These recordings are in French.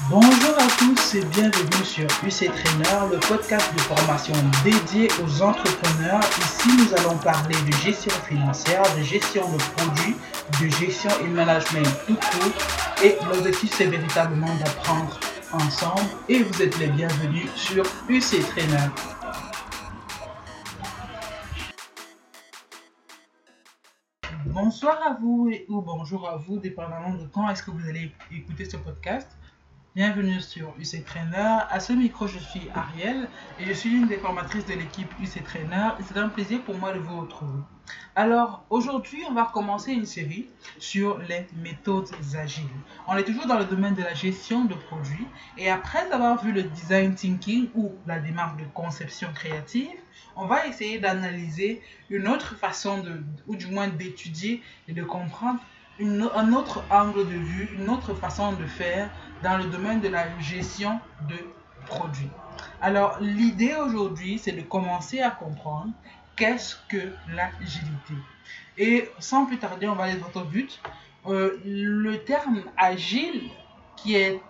Bonjour à tous et bienvenue sur UC Trainer, le podcast de formation dédié aux entrepreneurs. Ici, nous allons parler de gestion financière, de gestion de produits, de gestion et management tout court. Et l'objectif, c'est véritablement d'apprendre ensemble. Et vous êtes les bienvenus sur UC Trainer. Bonsoir à vous ou bonjour à vous, dépendamment de quand est-ce que vous allez écouter ce podcast. Bienvenue sur UC Trainer. À ce micro, je suis Ariel et je suis l'une des formatrices de l'équipe UC Trainer c'est un plaisir pour moi de vous retrouver. Alors, aujourd'hui, on va commencer une série sur les méthodes agiles. On est toujours dans le domaine de la gestion de produits et après avoir vu le design thinking ou la démarche de conception créative, on va essayer d'analyser une autre façon de, ou du moins d'étudier et de comprendre un autre angle de vue, une autre façon de faire dans le domaine de la gestion de produits. Alors, l'idée aujourd'hui, c'est de commencer à comprendre qu'est-ce que l'agilité. Et sans plus tarder, on va aller dans notre but. Euh, le terme agile, qui est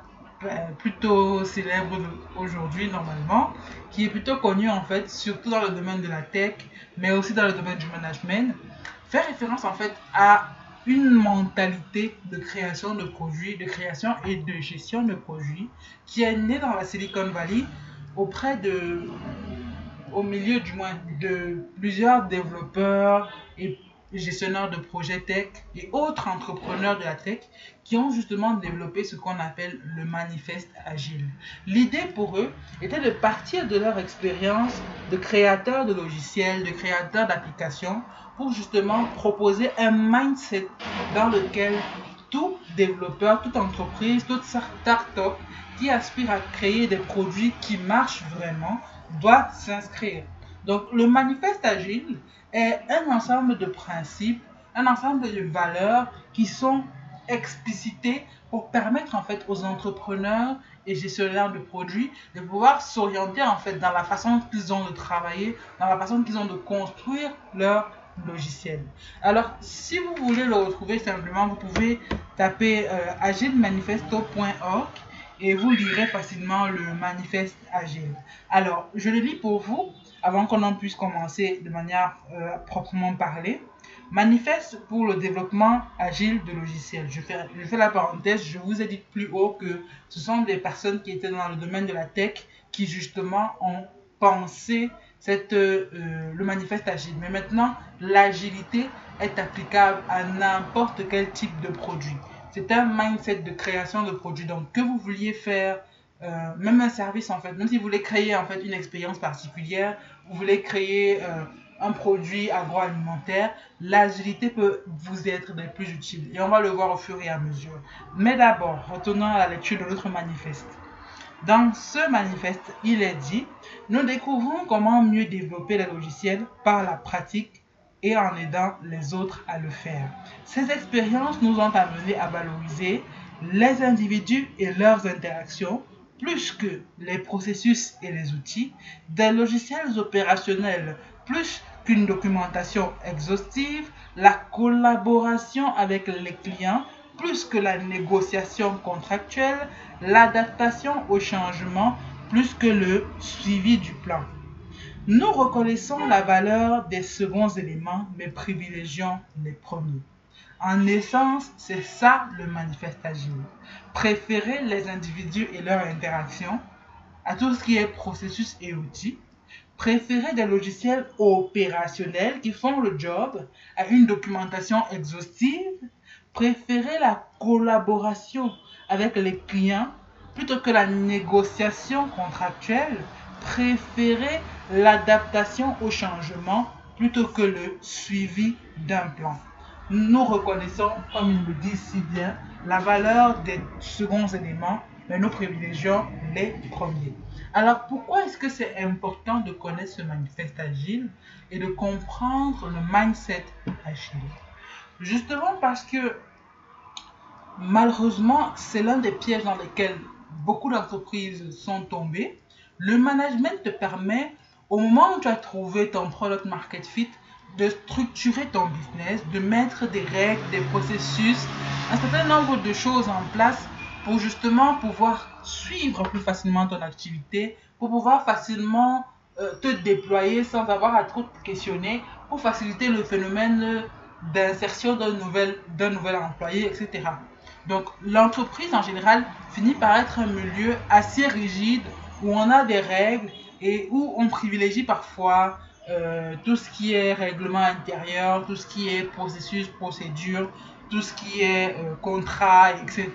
euh, plutôt célèbre aujourd'hui normalement, qui est plutôt connu en fait, surtout dans le domaine de la tech, mais aussi dans le domaine du management, fait référence en fait à une mentalité de création de produits, de création et de gestion de produits qui est née dans la Silicon Valley auprès de, au milieu du moins, de plusieurs développeurs et gestionnaires de projets tech et autres entrepreneurs de la tech qui ont justement développé ce qu'on appelle le manifeste agile. L'idée pour eux était de partir de leur expérience de créateurs de logiciels, de créateurs d'applications pour justement proposer un mindset dans lequel tout développeur, toute entreprise, toute start-up qui aspire à créer des produits qui marchent vraiment doit s'inscrire. Donc le manifeste agile est un ensemble de principes, un ensemble de valeurs qui sont explicités pour permettre en fait aux entrepreneurs et gestionnaires de produits de pouvoir s'orienter en fait dans la façon qu'ils ont de travailler, dans la façon qu'ils ont de construire leur logiciel. Alors, si vous voulez le retrouver simplement, vous pouvez taper euh, agilemanifesto.org et vous lirez facilement le manifeste agile. Alors, je le lis pour vous avant qu'on en puisse commencer de manière euh, proprement parlée. Manifeste pour le développement agile de logiciels. Je fais, la parenthèse, je vous ai dit plus haut que ce sont des personnes qui étaient dans le domaine de la tech qui justement ont pensé euh, le manifeste agile. Mais maintenant, l'agilité est applicable à n'importe quel type de produit. C'est un mindset de création de produits. Donc, que vous vouliez faire, euh, même un service en fait, même si vous voulez créer en fait une expérience particulière, vous voulez créer euh, un produit agroalimentaire, l'agilité peut vous être des plus utiles. Et on va le voir au fur et à mesure. Mais d'abord, retournons à la lecture de notre manifeste. Dans ce manifeste, il est dit, nous découvrons comment mieux développer les logiciels par la pratique et en aidant les autres à le faire. Ces expériences nous ont amené à valoriser les individus et leurs interactions plus que les processus et les outils, des logiciels opérationnels plus qu'une documentation exhaustive, la collaboration avec les clients plus que la négociation contractuelle, l'adaptation au changement plus que le suivi du plan. Nous reconnaissons la valeur des seconds éléments, mais privilégions les premiers. En essence, c'est ça le manifeste agile. Préférer les individus et leurs interactions à tout ce qui est processus et outils. Préférer des logiciels opérationnels qui font le job à une documentation exhaustive préférer la collaboration avec les clients plutôt que la négociation contractuelle, préférer l'adaptation au changement plutôt que le suivi d'un plan. Nous reconnaissons, comme il le dit si bien, la valeur des seconds éléments, mais nous privilégions les premiers. Alors pourquoi est-ce que c'est important de connaître ce manifeste agile et de comprendre le mindset agile? Justement parce que malheureusement, c'est l'un des pièges dans lesquels beaucoup d'entreprises sont tombées. Le management te permet, au moment où tu as trouvé ton product market fit, de structurer ton business, de mettre des règles, des processus, un certain nombre de choses en place pour justement pouvoir suivre plus facilement ton activité, pour pouvoir facilement euh, te déployer sans avoir à trop te questionner, pour faciliter le phénomène d'insertion d'un nouvel, d'un nouvel employé, etc. Donc l'entreprise en général finit par être un milieu assez rigide où on a des règles et où on privilégie parfois euh, tout ce qui est règlement intérieur, tout ce qui est processus, procédure, tout ce qui est euh, contrat, etc.,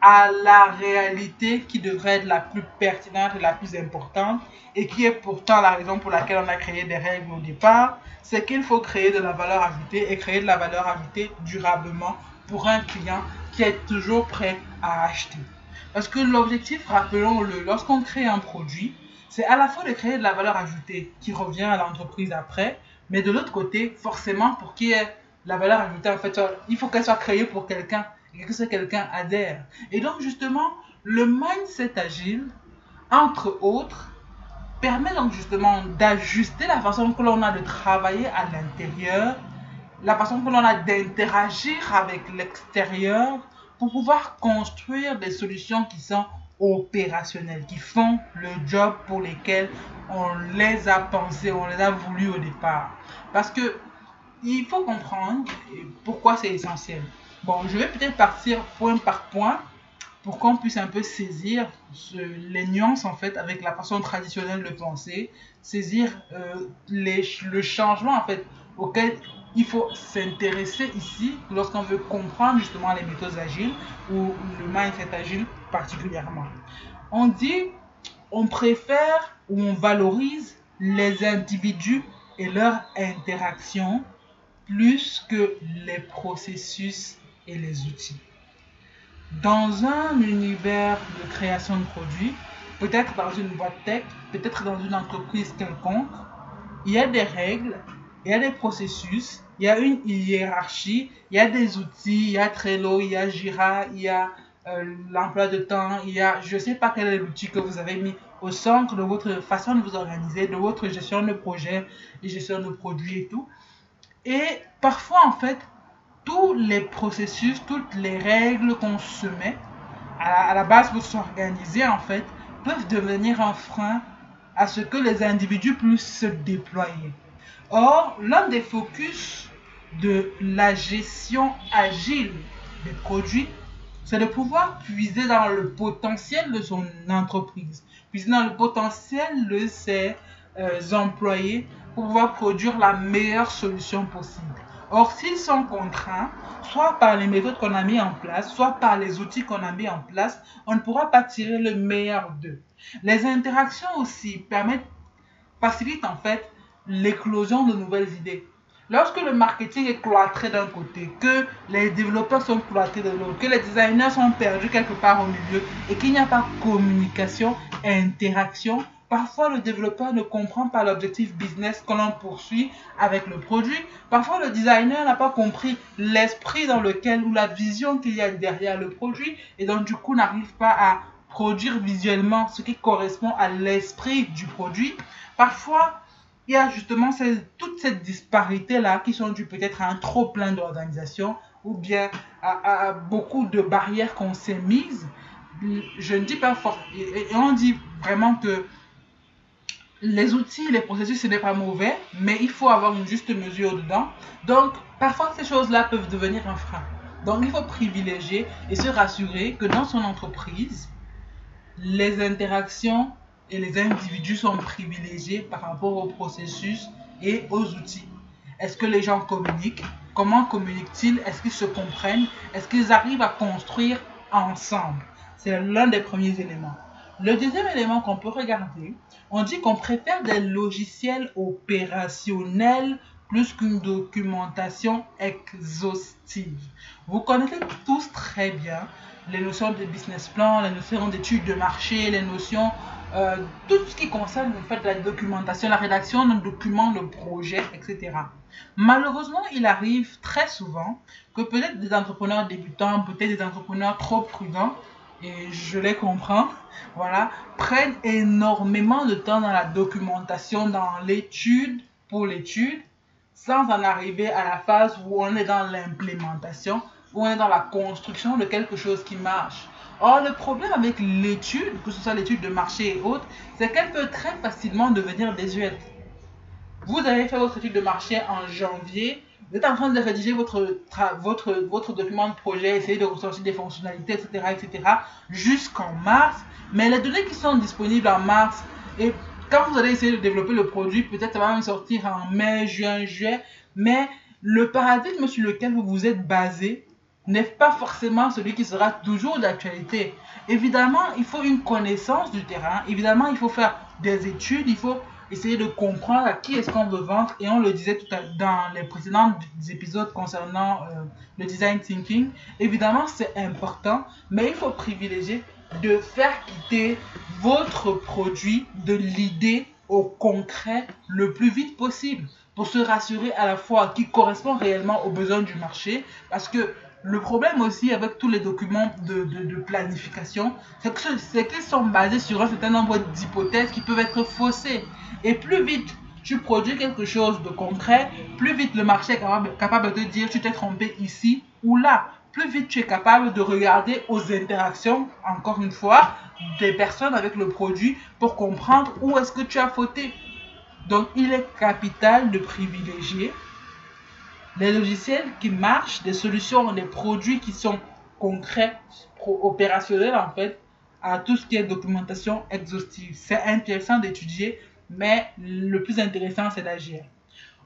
à la réalité qui devrait être la plus pertinente et la plus importante, et qui est pourtant la raison pour laquelle on a créé des règles au départ, c'est qu'il faut créer de la valeur ajoutée et créer de la valeur ajoutée durablement pour un client qui est toujours prêt à acheter. Parce que l'objectif, rappelons-le, lorsqu'on crée un produit, c'est à la fois de créer de la valeur ajoutée qui revient à l'entreprise après, mais de l'autre côté, forcément, pour qu'il y ait la valeur ajoutée, en fait, il faut qu'elle soit créée pour quelqu'un et que ce quelqu'un adhère. Et donc, justement, le mindset agile, entre autres, permet donc justement d'ajuster la façon que l'on a de travailler à l'intérieur, la façon que l'on a d'interagir avec l'extérieur pour pouvoir construire des solutions qui sont opérationnelles, qui font le job pour lesquels on les a pensés, on les a voulu au départ. Parce que il faut comprendre pourquoi c'est essentiel. Bon, je vais peut-être partir point par point pour qu'on puisse un peu saisir les nuances en fait avec la façon traditionnelle de penser, saisir euh, les, le changement en fait auquel il faut s'intéresser ici lorsqu'on veut comprendre justement les méthodes agiles ou le mindset agile particulièrement. On dit, on préfère ou on valorise les individus et leurs interactions plus que les processus et les outils. Dans un univers de création de produits, peut-être dans une boîte tech, peut-être dans une entreprise quelconque, il y a des règles, il y a des processus, il y a une hiérarchie, il y a des outils, il y a Trello, il y a Jira, il y a euh, l'emploi de temps, il y a, je ne sais pas quel est l'outil que vous avez mis au centre de votre façon de vous organiser, de votre gestion de projet, de gestion de produits et tout. Et parfois, en fait, tous les processus, toutes les règles qu'on se met à, à la base pour s'organiser, en fait, peuvent devenir un frein à ce que les individus puissent se déployer. Or, l'un des focus de la gestion agile des produits, c'est de pouvoir puiser dans le potentiel de son entreprise, puiser dans le potentiel de ses euh, employés pour pouvoir produire la meilleure solution possible. Or, s'ils sont contraints, soit par les méthodes qu'on a mis en place, soit par les outils qu'on a mis en place, on ne pourra pas tirer le meilleur d'eux. Les interactions aussi permettent, facilitent en fait l'éclosion de nouvelles idées. Lorsque le marketing est cloîtré d'un côté, que les développeurs sont cloîtrés de l'autre, que les designers sont perdus quelque part au milieu et qu'il n'y a pas communication et interaction, Parfois, le développeur ne comprend pas l'objectif business que l'on poursuit avec le produit. Parfois, le designer n'a pas compris l'esprit dans lequel ou la vision qu'il y a derrière le produit et donc du coup n'arrive pas à produire visuellement ce qui correspond à l'esprit du produit. Parfois, il y a justement toute cette disparité-là qui sont dues peut-être à un trop plein d'organisation ou bien à, beaucoup de barrières qu'on s'est mises. Je ne dis pas fort. Et, on dit vraiment que les outils, les processus, ce n'est pas mauvais, mais il faut avoir une juste mesure dedans. Donc, parfois, ces choses-là peuvent devenir un frein. Donc, il faut privilégier et se rassurer que dans son entreprise, les interactions et les individus sont privilégiés par rapport au processus et aux outils. Est-ce que les gens communiquent? Comment communiquent-ils? Est-ce qu'ils se comprennent? Est-ce qu'ils arrivent à construire ensemble? C'est l'un des premiers éléments. Le deuxième élément qu'on peut regarder, on dit qu'on préfère des logiciels opérationnels plus qu'une documentation exhaustive. Vous connaissez tous très bien les notions de business plan, les notions d'études de marché, les notions euh, tout ce qui concerne en fait, la documentation, la rédaction d'un document de projet, etc. Malheureusement, il arrive très souvent que peut-être des entrepreneurs débutants, peut-être des entrepreneurs trop prudents, et je les comprends, voilà, prennent énormément de temps dans la documentation, dans l'étude pour l'étude, sans en arriver à la phase où on est dans l'implémentation, où on est dans la construction de quelque chose qui marche. Or, le problème avec l'étude, que ce soit l'étude de marché et autres, c'est qu'elle peut très facilement devenir désuète. Vous avez fait votre étude de marché en janvier, vous êtes en train de rédiger votre, votre, votre document de projet, essayer de ressortir des fonctionnalités, etc., etc., jusqu'en mars. Mais les données qui sont disponibles en mars, et quand vous allez essayer de développer le produit, peut-être ça va même sortir en mai, juin, juillet, mais le paradigme sur lequel vous vous êtes basé n'est pas forcément celui qui sera toujours d'actualité. Évidemment, il faut une connaissance du terrain, évidemment, il faut faire des études, il faut essayer de comprendre à qui est-ce qu'on veut vendre. Et on le disait tout à, dans les précédents épisodes concernant euh, le design thinking. Évidemment, c'est important, mais il faut privilégier de faire quitter votre produit de l'idée au concret le plus vite possible pour se rassurer à la fois qu'il correspond réellement aux besoins du marché parce que le problème aussi avec tous les documents de, planification, c'est qu'ils sont basés sur un certain nombre d'hypothèses qui peuvent être faussées. Et plus vite tu produis quelque chose de concret, plus vite le marché est capable, capable de dire tu t'es trompé ici ou là. Plus vite tu es capable de regarder aux interactions, encore une fois, des personnes avec le produit pour comprendre où est-ce que tu as fauté. Donc il est capital de privilégier les logiciels qui marchent, des solutions, des produits qui sont concrets, opérationnels en fait, à tout ce qui est documentation exhaustive. C'est intéressant d'étudier, mais le plus intéressant, c'est d'agir.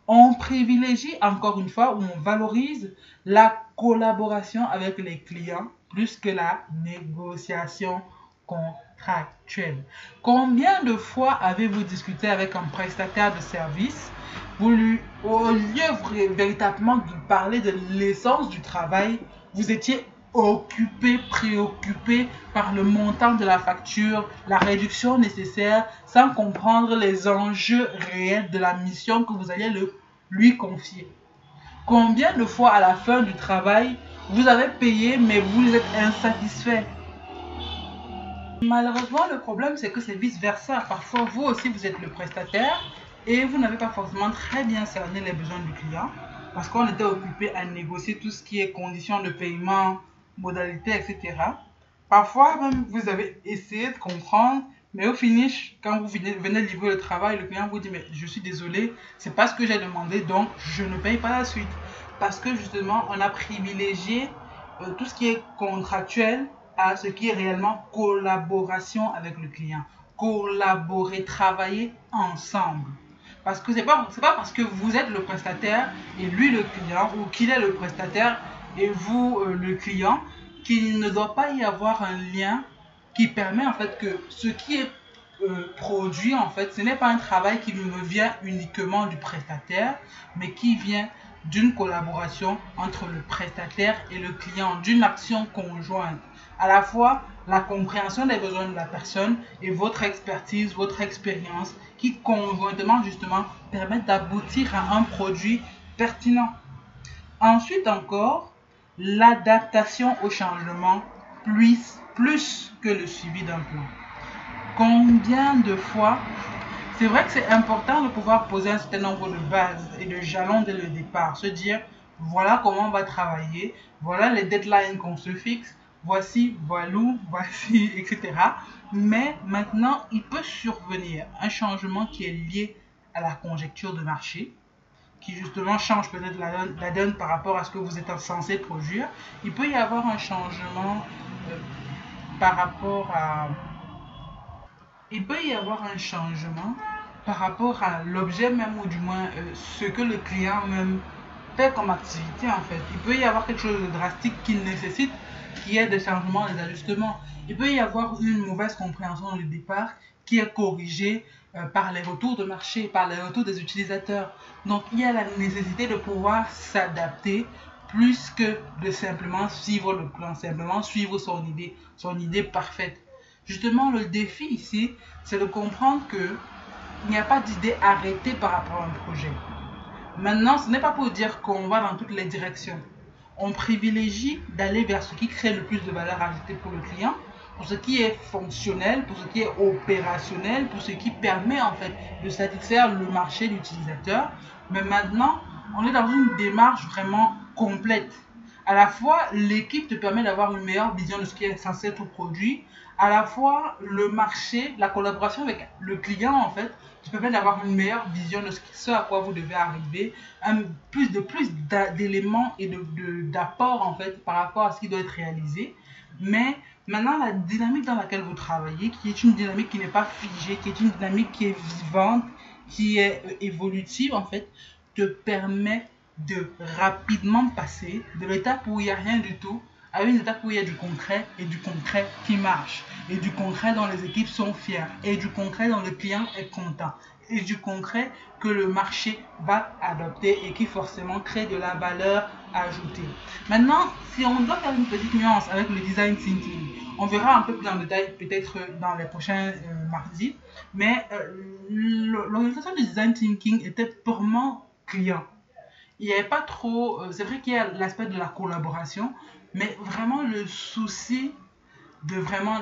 On privilégie, encore une fois, ou on valorise la collaboration avec les clients plus que la négociation contractuelle. Combien de fois avez-vous discuté avec un prestataire de service au lieu véritablement de parler de l'essence du travail, vous étiez occupé, préoccupé par le montant de la facture, la réduction nécessaire, sans comprendre les enjeux réels de la mission que vous alliez lui confier. Combien de fois à la fin du travail, vous avez payé, mais vous êtes insatisfait? Malheureusement, le problème, c'est que c'est vice-versa. Parfois, vous aussi, vous êtes le prestataire et vous n'avez pas forcément très bien cerné les besoins du client parce qu'on était occupé à négocier tout ce qui est conditions de paiement, modalités, etc. Parfois même vous avez essayé de comprendre, mais au finish, quand vous venez, venez livrer le travail, le client vous dit mais je suis désolé, c'est pas ce que j'ai demandé, donc je ne paye pas la suite. Parce que justement, on a privilégié euh, tout ce qui est contractuel à ce qui est réellement collaboration avec le client. Collaborer, travailler ensemble. Parce que ce n'est pas, pas parce que vous êtes le prestataire et lui le client, ou qu'il est le prestataire et vous euh, le client, qu'il ne doit pas y avoir un lien qui permet en fait que ce qui est euh, produit en fait, ce n'est pas un travail qui me vient uniquement du prestataire, mais qui vient d'une collaboration entre le prestataire et le client, d'une action conjointe. À la fois la compréhension des besoins de la personne et votre expertise, votre expérience qui conjointement justement permettent d'aboutir à un produit pertinent. Ensuite encore, l'adaptation au changement plus, plus que le suivi d'un plan. Combien de fois, c'est vrai que c'est important de pouvoir poser un certain nombre de bases et de jalons dès le départ, se dire voilà comment on va travailler, voilà les deadlines qu'on se fixe, voici, voilà, voici, etc. Mais maintenant, il peut survenir un changement qui est lié à la conjecture de marché, qui justement change peut-être la, donne par rapport à ce que vous êtes censé produire. Il peut y avoir un changement euh, par rapport à... Il peut y avoir un changement par rapport à l'objet même ou du moins euh, ce que le client même fait comme activité en fait. Il peut y avoir quelque chose de drastique qu'il nécessite qui est des changements, des ajustements. Il peut y avoir une mauvaise compréhension du départ qui est corrigée euh, par les retours de marché, par les retours des utilisateurs. Donc il y a la nécessité de pouvoir s'adapter plus que de simplement suivre le plan, simplement suivre son idée, son idée parfaite. Justement, le défi ici, c'est de comprendre que il n'y a pas d'idée arrêtée par rapport à un projet. Maintenant, ce n'est pas pour dire qu'on va dans toutes les directions on privilégie d'aller vers ce qui crée le plus de valeur ajoutée pour le client, pour ce qui est fonctionnel, pour ce qui est opérationnel, pour ce qui permet en fait de satisfaire le marché d'utilisateur. Mais maintenant, on est dans une démarche vraiment complète. à la fois l'équipe te permet d'avoir une meilleure vision de ce qui est censé être produit, à la fois le marché, la collaboration avec le client en fait, te permet d'avoir une meilleure vision de ce, à quoi vous devez arriver, un, plus de plus d'éléments et de d'apports en fait par rapport à ce qui doit être réalisé. Mais maintenant, la dynamique dans laquelle vous travaillez, qui est une dynamique qui n'est pas figée, qui est une dynamique qui est vivante, qui est euh, évolutive en fait, te permet de rapidement passer de l'étape où il n'y a rien du tout à une étape où il y a du concret et du concret qui marche et du concret dont les équipes sont fières et du concret dont le client est content et du concret que le marché va adopter et qui forcément crée de la valeur ajoutée. Maintenant, si on doit faire une petite nuance avec le design thinking, on verra un peu plus en détail peut-être dans les prochains euh, mardis, mais euh, l'organisation du design thinking était purement client. Il n'y avait pas trop, euh, c'est vrai qu'il y a l'aspect de la collaboration, mais vraiment le souci de vraiment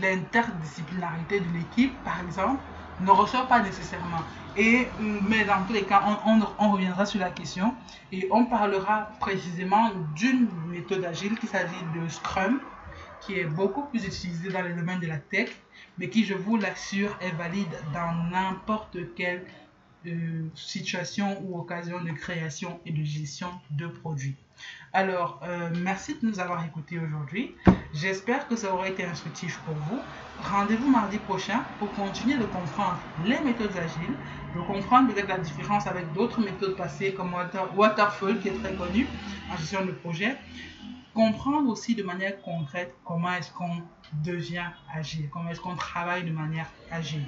l'interdisciplinarité de l'équipe, par exemple, ne ressort pas nécessairement. Et, mais dans tous les cas, on, reviendra sur la question et on parlera précisément d'une méthode agile qui s'agit de Scrum, qui est beaucoup plus utilisée dans les domaines de la tech, mais qui, je vous l'assure, est valide dans n'importe quelle euh, situation ou occasion de création et de gestion de produits. Alors, euh, merci de nous avoir écoutés aujourd'hui. J'espère que ça aura été instructif pour vous. Rendez-vous mardi prochain pour continuer de comprendre les méthodes agiles, de comprendre peut-être la différence avec d'autres méthodes passées comme Waterfall qui est très connu en gestion de projet. Comprendre aussi de manière concrète comment est-ce qu'on devient agile, comment est-ce qu'on travaille de manière agile.